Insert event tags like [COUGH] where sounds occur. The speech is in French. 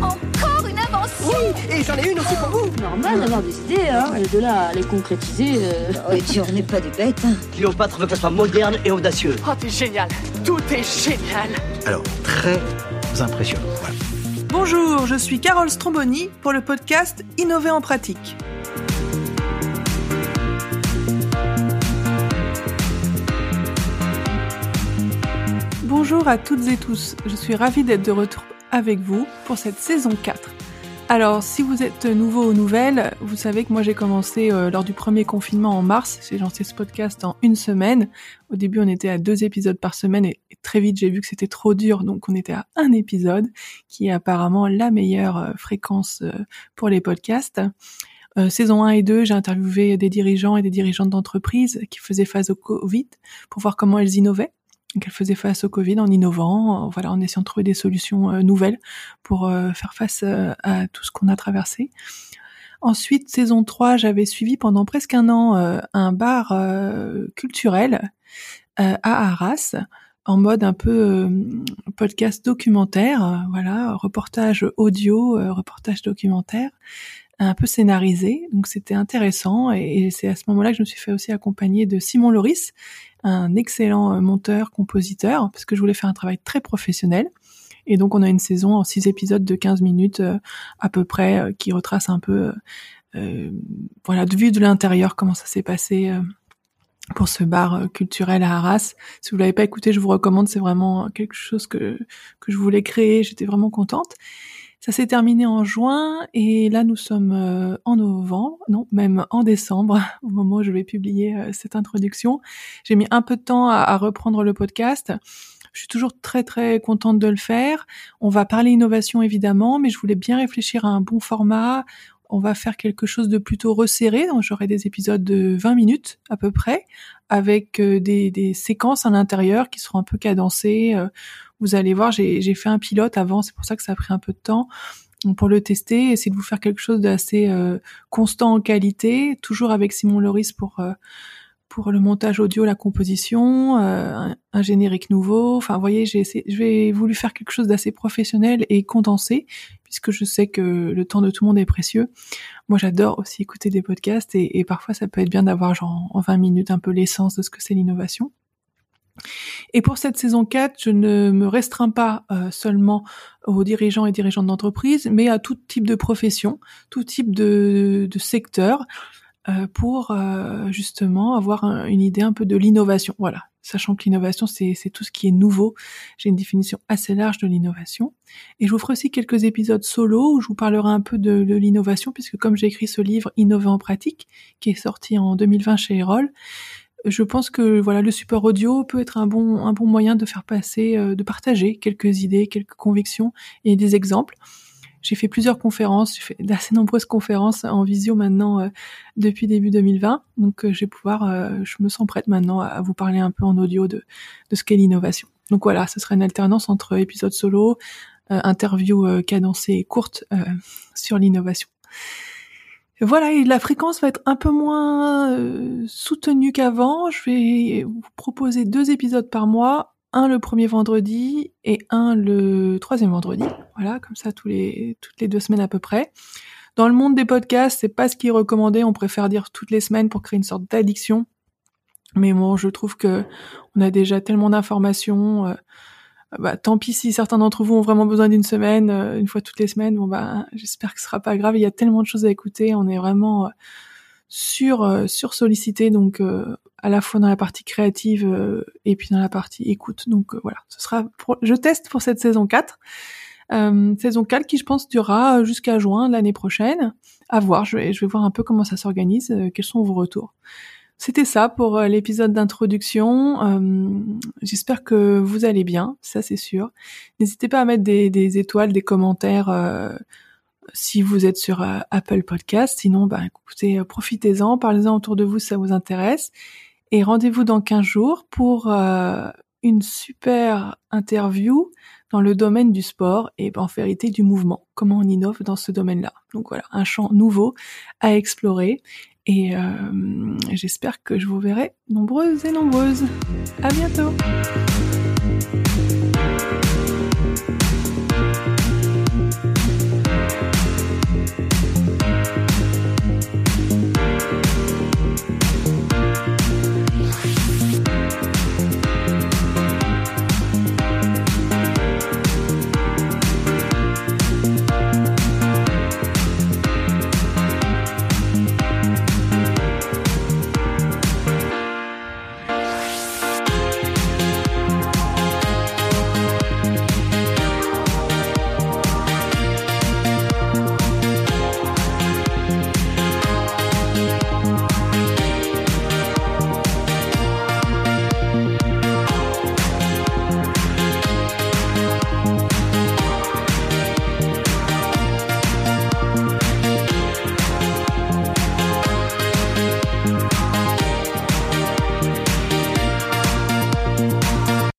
Encore une invention Oui, et j'en ai une aussi pour vous Normal d'avoir des idées, hein. Et de là à les concrétiser. euh, Oh, et puis on n'est pas des bêtes. hein. Cléopâtre veut que ça soit moderne et audacieux. Oh, t'es génial Tout est génial Alors, très impressionnant. Voilà. Bonjour, je suis Carole Stromboni pour le podcast Innover en pratique. Bonjour à toutes et tous, je suis ravie d'être de retour avec vous pour cette saison 4. Alors, si vous êtes nouveau aux nouvelles, vous savez que moi j'ai commencé euh, lors du premier confinement en mars. J'ai lancé ce podcast en une semaine. Au début, on était à deux épisodes par semaine et, très vite j'ai vu que c'était trop dur, donc on était à un épisode, qui est apparemment la meilleure euh, fréquence euh, pour les podcasts. Saison 1 et 2, j'ai interviewé des dirigeants et des dirigeantes d'entreprises qui faisaient face au Covid pour voir comment elles innovaient. Donc elles faisaient face au Covid en innovant, voilà, en essayant de trouver des solutions euh, nouvelles pour euh, faire face euh, à tout ce qu'on a traversé. Ensuite, saison 3, j'avais suivi pendant presque un an un bar culturel à Arras, en mode un peu podcast documentaire, voilà, reportage audio, reportage documentaire, un peu scénarisé. Donc c'était intéressant et, et c'est à ce moment-là que je me suis fait aussi accompagner de Simon Loris, un excellent euh, monteur, compositeur, parce que je voulais faire un travail très professionnel. Et donc on a une saison en six épisodes de 15 minutes euh, à peu près euh, qui retrace un peu, euh, voilà, de vue de l'intérieur comment ça s'est passé pour ce bar culturel à Arras. Si vous l'avez pas écouté, je vous recommande. C'est vraiment quelque chose que que je voulais créer. J'étais vraiment contente. Ça s'est terminé en juin et là nous sommes euh, en novembre, non même en décembre [LAUGHS] au moment où je vais publier euh, cette introduction. J'ai mis un peu de temps à, à reprendre le podcast. Je suis toujours très très contente de le faire. On va parler innovation évidemment, mais je voulais bien réfléchir à un bon format. On va faire quelque chose de plutôt resserré. J'aurai des épisodes de 20 minutes à peu près, avec euh, des, séquences à l'intérieur qui seront un peu cadencées. Euh, Vous allez voir, j'ai fait un pilote avant, c'est pour ça que ça a pris un peu de temps pour le tester, essayer de vous faire quelque chose d'assez euh, constant en qualité, toujours avec Simon Loris pour le montage audio, la composition, un, générique nouveau. Enfin, vous voyez, j'ai voulu faire quelque chose d'assez professionnel et condensé, puisque je sais que le temps de tout le monde est précieux. Moi, j'adore aussi écouter des podcasts et, parfois, ça peut être bien d'avoir genre en 20 minutes un peu l'essence de ce que c'est l'innovation. Et pour cette saison 4, je ne me restreins pas euh, seulement aux dirigeants et dirigeantes d'entreprise, mais à tout type de profession, tout type de, secteur, euh, pour euh, justement avoir un- une idée un peu de l'innovation. Voilà, sachant que l'innovation, c'est tout ce qui est nouveau. J'ai une définition assez large de l'innovation. Et je vous ferai aussi quelques épisodes solo où je vous parlerai un peu de, de l'innovation, puisque comme j'ai écrit ce livre Innover en pratique, qui est sorti en 2020 chez Erol, je pense que voilà le support audio peut être un bon un bon moyen de faire passer, euh, de partager quelques idées, quelques convictions et des exemples. J'ai fait plusieurs conférences, j'ai fait d'assez nombreuses conférences en visio maintenant euh, depuis début 2020, donc euh, je vais pouvoir, euh, je me sens prête maintenant à, vous parler un peu en audio de de ce qu'est l'innovation. Donc voilà, ce sera une alternance entre épisodes solo, euh, interviews euh, cadencées et courtes euh, sur l'innovation. Voilà, et la fréquence va être un peu moins soutenue qu'avant. Je vais vous proposer deux épisodes par mois, un le premier vendredi et un le troisième vendredi. Voilà, comme ça tous les toutes les deux semaines à peu près. Dans le monde des podcasts, c'est pas ce qui est recommandé. On préfère dire toutes les semaines pour créer une sorte d'addiction. Mais bon, je trouve que on a déjà tellement d'informations. euh, bah, tant pis si certains d'entre vous ont vraiment besoin d'une semaine, euh, une fois toutes les semaines. Bon bah, j'espère que ce sera pas grave. Il y a tellement de choses à écouter. On est vraiment euh, sur sur sollicité, donc à la fois dans la partie créative et puis dans la partie écoute. Donc voilà, ce sera. Pour... Je teste pour cette saison 4. Euh, saison 4 qui je pense durera jusqu'à juin l'année prochaine. À voir, je vais, je vais voir un peu comment ça s'organise, euh, quels sont vos retours. C'était ça pour euh, l'épisode d'introduction. Euh, J'espère que vous allez bien, ça c'est sûr. N'hésitez pas à mettre des, des étoiles, des commentaires euh, si vous êtes sur euh, Apple Podcast. Sinon, bah, écoutez, euh, profitez-en, parlez-en autour de vous si ça vous intéresse. Et rendez-vous dans 15 jours pour euh, super interview dans le domaine du sport et en vérité du mouvement. Comment on innove dans ce domaine-là. Donc voilà, un champ nouveau à explorer. Et euh, j'espère que je vous verrai nombreuses et nombreuses. À bientôt.